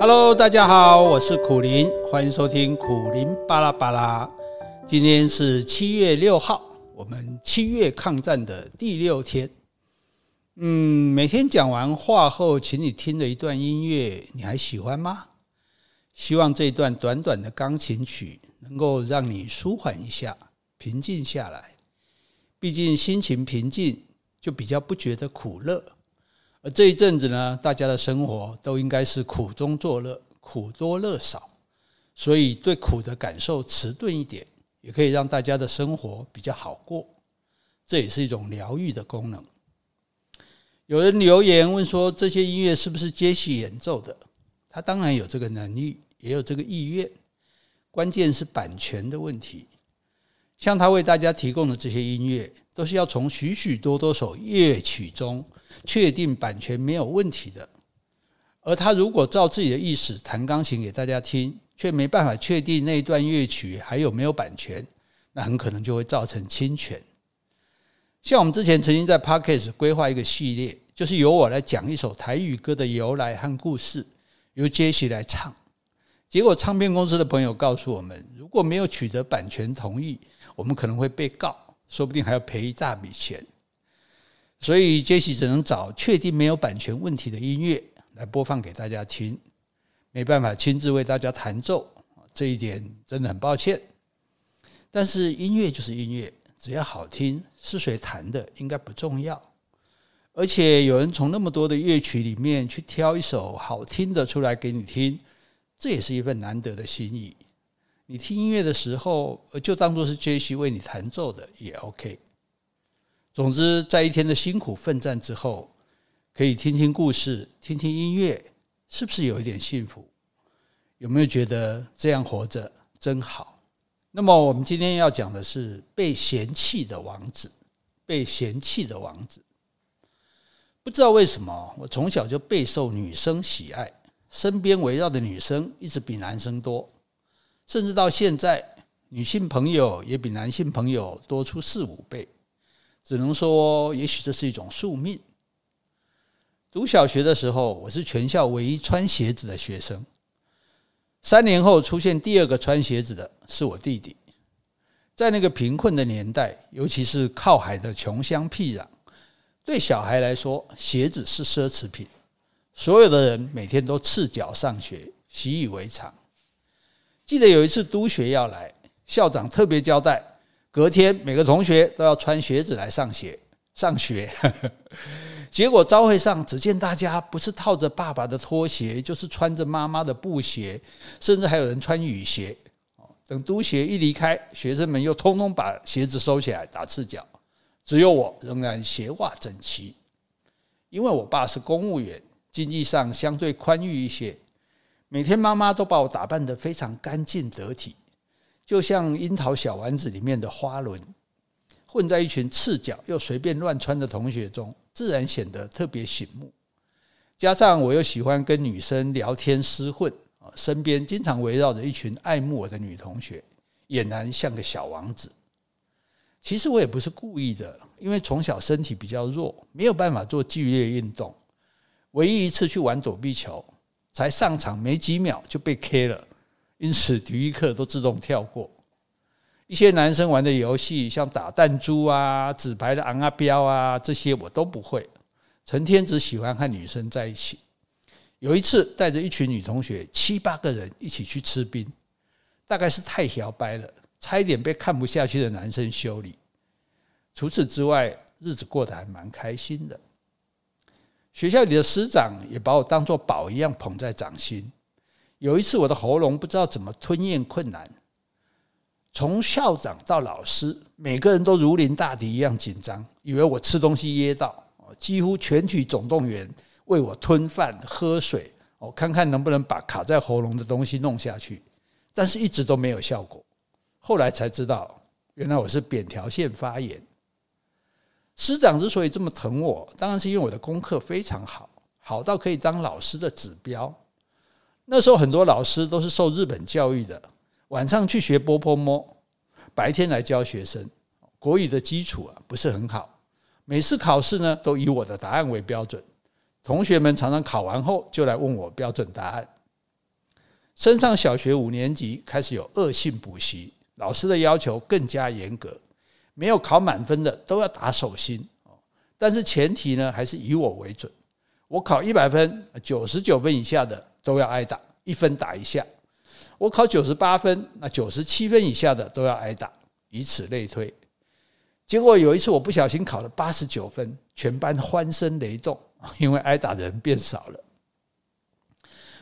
Hello，大家好，我是苦苓，欢迎收听苦苓巴拉巴拉。今天是七月六号，我们七月抗战的第六天。嗯，每天讲完话后，请你听的一段音乐，你还喜欢吗？希望这一段短短的钢琴曲能够让你舒缓一下，平静下来。毕竟心情平静，就比较不觉得苦乐。这一阵子呢，大家的生活都应该是苦中作乐，苦多乐少，所以对苦的感受迟钝一点，也可以让大家的生活比较好过。这也是一种疗愈的功能。有人留言问说：“这些音乐是不是杰西演奏的？”他当然有这个能力，也有这个意愿，关键是版权的问题。像他为大家提供的这些音乐，都是要从许许多多首乐曲中确定版权没有问题的。而他如果照自己的意思弹钢琴给大家听，却没办法确定那一段乐曲还有没有版权，那很可能就会造成侵权。像我们之前曾经在 Podcast 规划一个系列，就是由我来讲一首台语歌的由来和故事，由杰西来唱。结果唱片公司的朋友告诉我们，如果没有取得版权同意，我们可能会被告，说不定还要赔一大笔钱。所以杰西只能找确定没有版权问题的音乐来播放给大家听，没办法亲自为大家弹奏，这一点真的很抱歉。但是音乐就是音乐，只要好听，是谁弹的应该不重要。而且有人从那么多的乐曲里面去挑一首好听的出来给你听，这也是一份难得的心意。你听音乐的时候，就当做是杰西为你弹奏的也 OK。总之，在一天的辛苦奋战之后，可以听听故事，听听音乐，是不是有一点幸福？有没有觉得这样活着真好？那么，我们今天要讲的是被嫌弃的王子。被嫌弃的王子，不知道为什么，我从小就备受女生喜爱，身边围绕的女生一直比男生多。甚至到现在，女性朋友也比男性朋友多出四五倍，只能说，也许这是一种宿命。读小学的时候，我是全校唯一穿鞋子的学生。三年后出现第二个穿鞋子的是我弟弟。在那个贫困的年代，尤其是靠海的穷乡僻壤，对小孩来说，鞋子是奢侈品。所有的人每天都赤脚上学，习以为常。记得有一次督学要来，校长特别交代，隔天每个同学都要穿鞋子来上学。上学，结果朝会上，只见大家不是套着爸爸的拖鞋，就是穿着妈妈的布鞋，甚至还有人穿雨鞋。等督学一离开，学生们又通通把鞋子收起来打赤脚，只有我仍然鞋袜整齐。因为我爸是公务员，经济上相对宽裕一些。每天妈妈都把我打扮得非常干净得体，就像樱桃小丸子里面的花轮，混在一群赤脚又随便乱穿的同学中，自然显得特别醒目。加上我又喜欢跟女生聊天厮混，身边经常围绕着一群爱慕我的女同学，俨然像个小王子。其实我也不是故意的，因为从小身体比较弱，没有办法做剧烈运动。唯一一次去玩躲避球。才上场没几秒就被 K 了，因此体育课都自动跳过。一些男生玩的游戏，像打弹珠啊、纸牌的昂啊标啊，这些我都不会。成天只喜欢和女生在一起。有一次带着一群女同学，七八个人一起去吃冰，大概是太摇摆了，差一点被看不下去的男生修理。除此之外，日子过得还蛮开心的。学校里的师长也把我当作宝一样捧在掌心。有一次，我的喉咙不知道怎么吞咽困难，从校长到老师，每个人都如临大敌一样紧张，以为我吃东西噎到，几乎全体总动员为我吞饭喝水，我看看能不能把卡在喉咙的东西弄下去，但是一直都没有效果。后来才知道，原来我是扁桃腺发炎。师长之所以这么疼我，当然是因为我的功课非常好，好到可以当老师的指标。那时候很多老师都是受日本教育的，晚上去学波泼摸，白天来教学生。国语的基础啊不是很好，每次考试呢都以我的答案为标准。同学们常常考完后就来问我标准答案，升上小学五年级，开始有恶性补习，老师的要求更加严格，没有考满分的都要打手心。但是前提呢，还是以我为准。我考一百分，九十九分以下的都要挨打，一分打一下。我考九十八分，那九十七分以下的都要挨打，以此类推。结果有一次我不小心考了八十九分，全班欢声雷动，因为挨打的人变少了。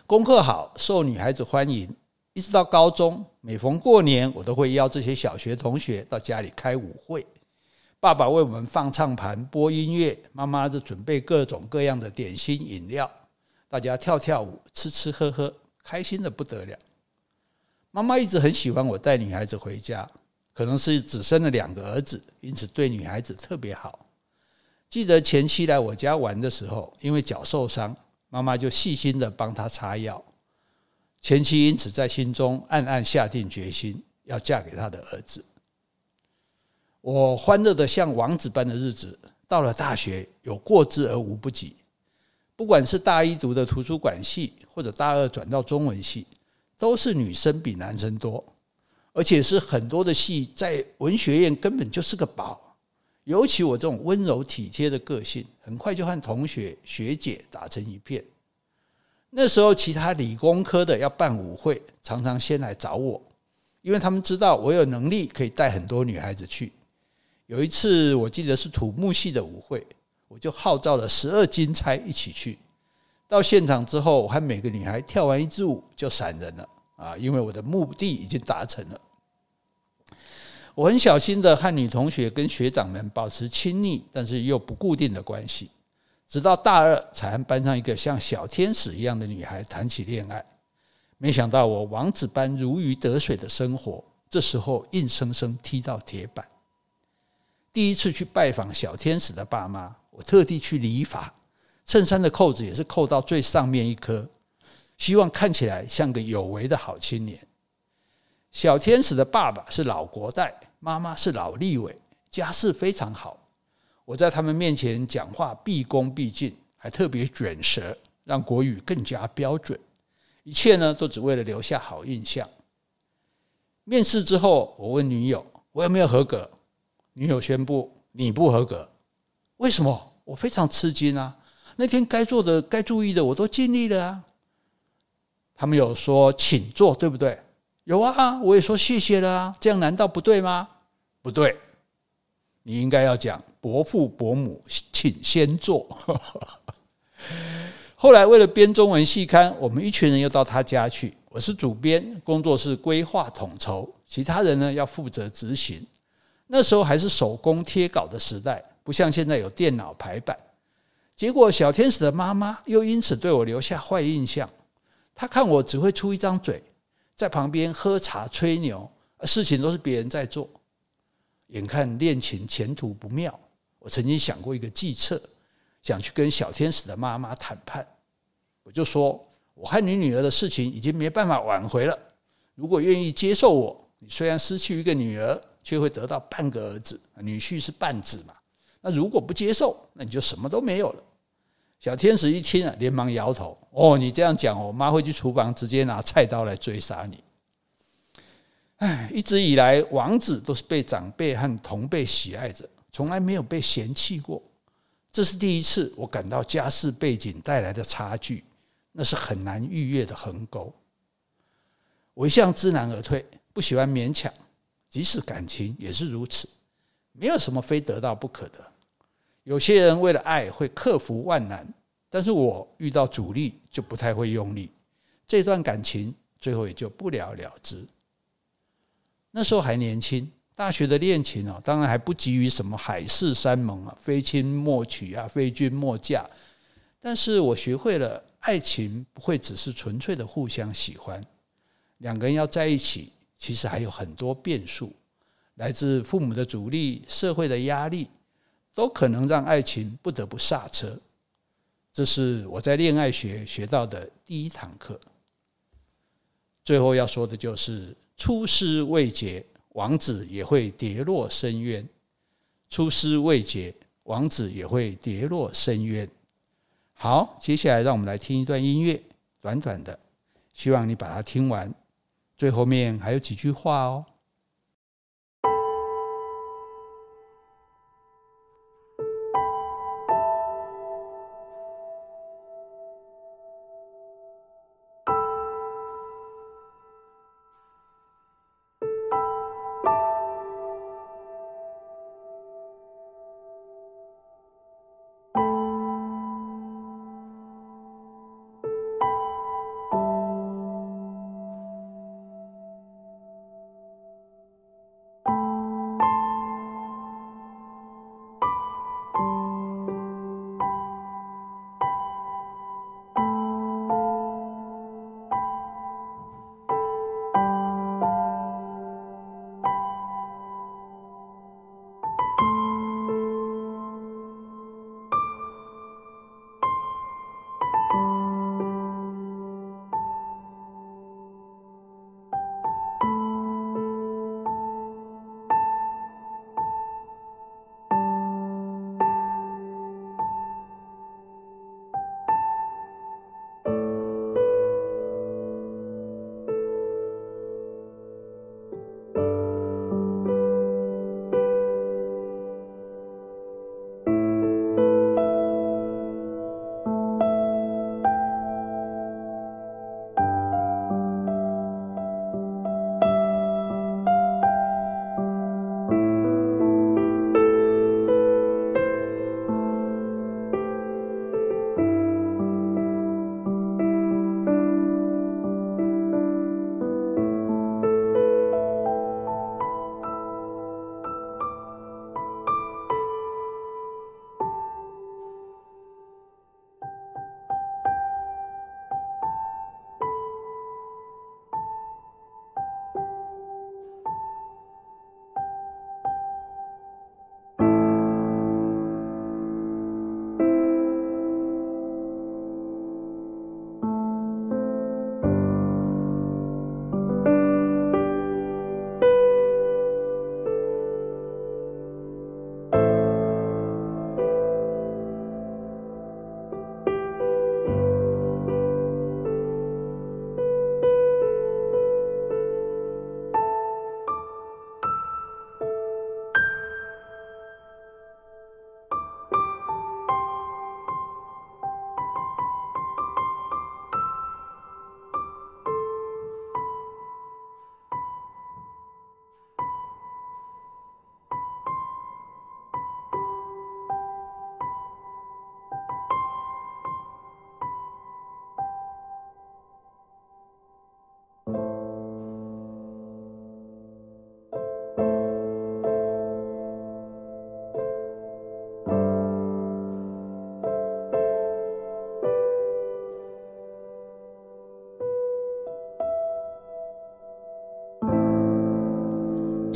功课好，受女孩子欢迎，一直到高中，每逢过年，我都会邀这些小学同学到家里开舞会。爸爸为我们放唱盘、播音乐，妈妈就准备各种各样的点心、饮料，大家跳跳舞、吃吃喝喝，开心得不得了。妈妈一直很喜欢我带女孩子回家，可能是只生了两个儿子，因此对女孩子特别好。记得前妻来我家玩的时候，因为脚受伤，妈妈就细心地帮她擦药。前妻因此在心中暗暗下定决心，要嫁给他的儿子。我欢乐的像王子般的日子，到了大学有过之而无不及。不管是大一读的图书馆系，或者大二转到中文系，都是女生比男生多，而且是很多的系在文学院根本就是个宝。尤其我这种温柔体贴的个性，很快就和同学学姐打成一片。那时候，其他理工科的要办舞会，常常先来找我，因为他们知道我有能力可以带很多女孩子去。有一次，我记得是土木系的舞会，我就号召了十二金钗一起去。到现场之后，我和每个女孩跳完一支舞就闪人了啊，因为我的目的已经达成了。我很小心的和女同学跟学长们保持亲密，但是又不固定的关系，直到大二才和班上一个像小天使一样的女孩谈起恋爱。没想到我王子般如鱼得水的生活，这时候硬生生踢到铁板。第一次去拜访小天使的爸妈，我特地去理发，衬衫的扣子也是扣到最上面一颗，希望看起来像个有为的好青年。小天使的爸爸是老国代，妈妈是老立委，家世非常好。我在他们面前讲话毕恭毕敬，还特别卷舌，让国语更加标准。一切呢，都只为了留下好印象。面试之后，我问女友：“我有没有合格？”女友宣布你不合格，为什么？我非常吃惊啊！那天该做的、该注意的我都尽力了啊。他们有说请坐，对不对？有啊，我也说谢谢了啊。这样难道不对吗？不对，你应该要讲伯父伯母，请先坐。后来为了编中文系刊，我们一群人又到他家去。我是主编，工作是规划统筹，其他人呢要负责执行。那时候还是手工贴稿的时代，不像现在有电脑排版。结果小天使的妈妈又因此对我留下坏印象。她看我只会出一张嘴，在旁边喝茶吹牛，事情都是别人在做。眼看恋情前途不妙，我曾经想过一个计策，想去跟小天使的妈妈谈判。我就说，我和你女儿的事情已经没办法挽回了。如果愿意接受我，你虽然失去一个女儿。却会得到半个儿子，女婿是半子嘛？那如果不接受，那你就什么都没有了。小天使一听啊，连忙摇头：“哦，你这样讲，我妈会去厨房直接拿菜刀来追杀你。”哎，一直以来，王子都是被长辈和同辈喜爱着，从来没有被嫌弃过。这是第一次，我感到家世背景带来的差距，那是很难逾越的鸿沟。我一向知难而退，不喜欢勉强。即使感情也是如此，没有什么非得到不可的。有些人为了爱会克服万难，但是我遇到阻力就不太会用力，这段感情最后也就不了了之。那时候还年轻，大学的恋情啊，当然还不急于什么海誓山盟啊，非亲莫娶啊，非君莫嫁。但是我学会了，爱情不会只是纯粹的互相喜欢，两个人要在一起。其实还有很多变数，来自父母的阻力、社会的压力，都可能让爱情不得不刹车。这是我在恋爱学学到的第一堂课。最后要说的就是：出师未捷，王子也会跌落深渊；出师未捷，王子也会跌落深渊。好，接下来让我们来听一段音乐，短短的。希望你把它听完，最后面还有几句话哦。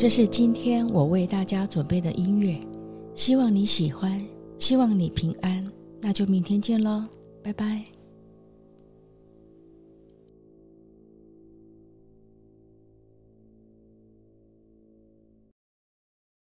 这是今天我为大家准备的音乐，希望你喜欢，希望你平安，那就明天见喽，拜拜。